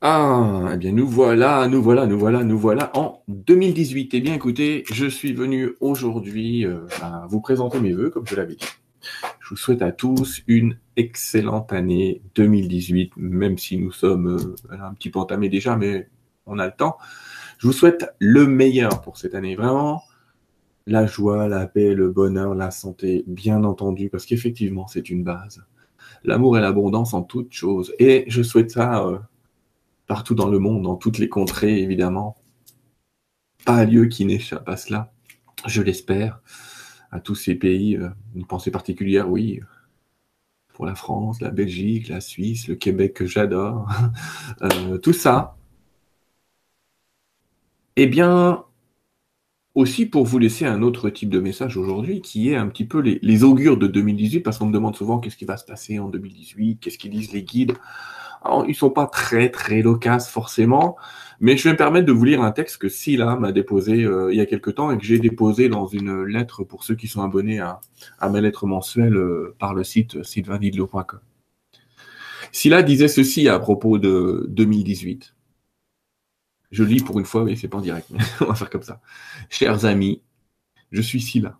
Ah, eh bien nous voilà, nous voilà, nous voilà, nous voilà en 2018. Eh bien écoutez, je suis venu aujourd'hui euh, à vous présenter mes voeux, comme je l'avais dit. Je vous souhaite à tous une excellente année 2018, même si nous sommes euh, un petit peu entamés déjà, mais on a le temps. Je vous souhaite le meilleur pour cette année, vraiment. La joie, la paix, le bonheur, la santé, bien entendu, parce qu'effectivement, c'est une base. L'amour et l'abondance en toutes choses. Et je souhaite ça euh, partout dans le monde, dans toutes les contrées, évidemment. Pas un lieu qui n'échappe à cela, je l'espère. À tous ces pays, euh, une pensée particulière, oui, pour la France, la Belgique, la Suisse, le Québec que j'adore, euh, tout ça. Eh bien, aussi pour vous laisser un autre type de message aujourd'hui, qui est un petit peu les, les augures de 2018, parce qu'on me demande souvent qu'est-ce qui va se passer en 2018, qu'est-ce qu'ils disent les guides. Alors, ils sont pas très très loquaces forcément, mais je vais me permettre de vous lire un texte que Silla m'a déposé euh, il y a quelque temps et que j'ai déposé dans une lettre pour ceux qui sont abonnés à, à mes lettres mensuelles euh, par le site sylvainidlo.com. Silla disait ceci à propos de 2018. Je lis pour une fois, mais c'est pas en direct, mais on va faire comme ça. Chers amis, je suis Silla.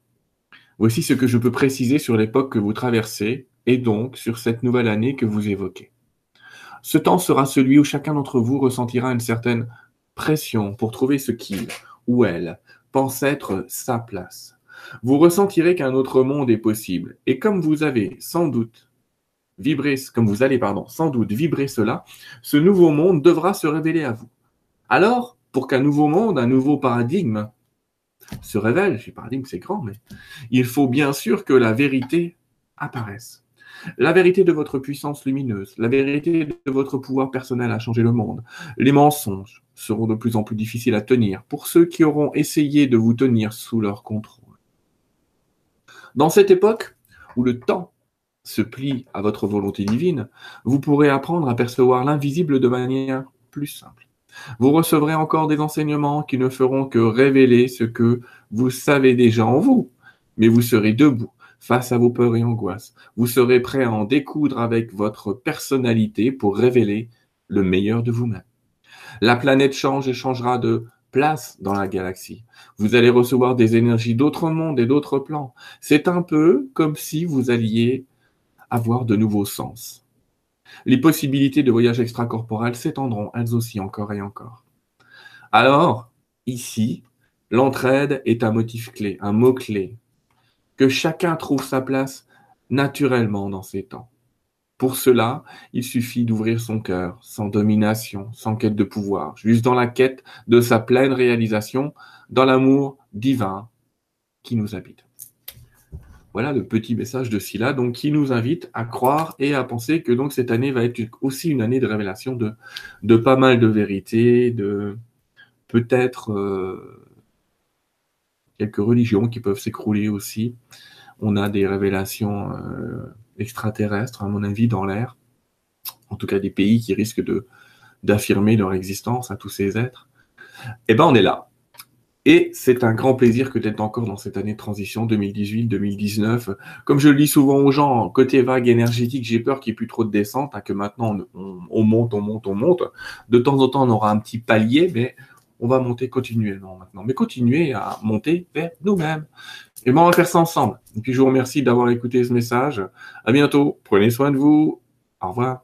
Voici ce que je peux préciser sur l'époque que vous traversez et donc sur cette nouvelle année que vous évoquez. Ce temps sera celui où chacun d'entre vous ressentira une certaine pression pour trouver ce qu'il ou elle pense être sa place. Vous ressentirez qu'un autre monde est possible. Et comme vous avez sans doute vibré, comme vous allez, pardon, sans doute vibrer cela, ce nouveau monde devra se révéler à vous. Alors, pour qu'un nouveau monde, un nouveau paradigme se révèle, je paradigme c'est grand, mais il faut bien sûr que la vérité apparaisse. La vérité de votre puissance lumineuse, la vérité de votre pouvoir personnel à changer le monde. Les mensonges seront de plus en plus difficiles à tenir pour ceux qui auront essayé de vous tenir sous leur contrôle. Dans cette époque où le temps se plie à votre volonté divine, vous pourrez apprendre à percevoir l'invisible de manière plus simple. Vous recevrez encore des enseignements qui ne feront que révéler ce que vous savez déjà en vous, mais vous serez debout face à vos peurs et angoisses. Vous serez prêt à en découdre avec votre personnalité pour révéler le meilleur de vous-même. La planète change et changera de place dans la galaxie. Vous allez recevoir des énergies d'autres mondes et d'autres plans. C'est un peu comme si vous alliez avoir de nouveaux sens. Les possibilités de voyage extracorporel s'étendront elles aussi encore et encore. Alors, ici, l'entraide est un motif clé, un mot clé, que chacun trouve sa place naturellement dans ces temps. Pour cela, il suffit d'ouvrir son cœur, sans domination, sans quête de pouvoir, juste dans la quête de sa pleine réalisation, dans l'amour divin qui nous habite. Voilà le petit message de Silla, donc qui nous invite à croire et à penser que donc cette année va être aussi une année de révélation de, de pas mal de vérités, de peut-être euh, quelques religions qui peuvent s'écrouler aussi. On a des révélations euh, extraterrestres, à mon avis, dans l'air. En tout cas, des pays qui risquent d'affirmer leur existence à tous ces êtres. Eh ben, on est là. Et c'est un grand plaisir que d'être encore dans cette année de transition 2018-2019. Comme je le dis souvent aux gens, côté vague énergétique, j'ai peur qu'il n'y ait plus trop de descente, hein, que maintenant on, monte, on monte, on monte. De temps en temps, on aura un petit palier, mais on va monter continuellement maintenant, mais continuer à monter vers nous-mêmes. Et bon, on va faire ça ensemble. Et puis je vous remercie d'avoir écouté ce message. À bientôt. Prenez soin de vous. Au revoir.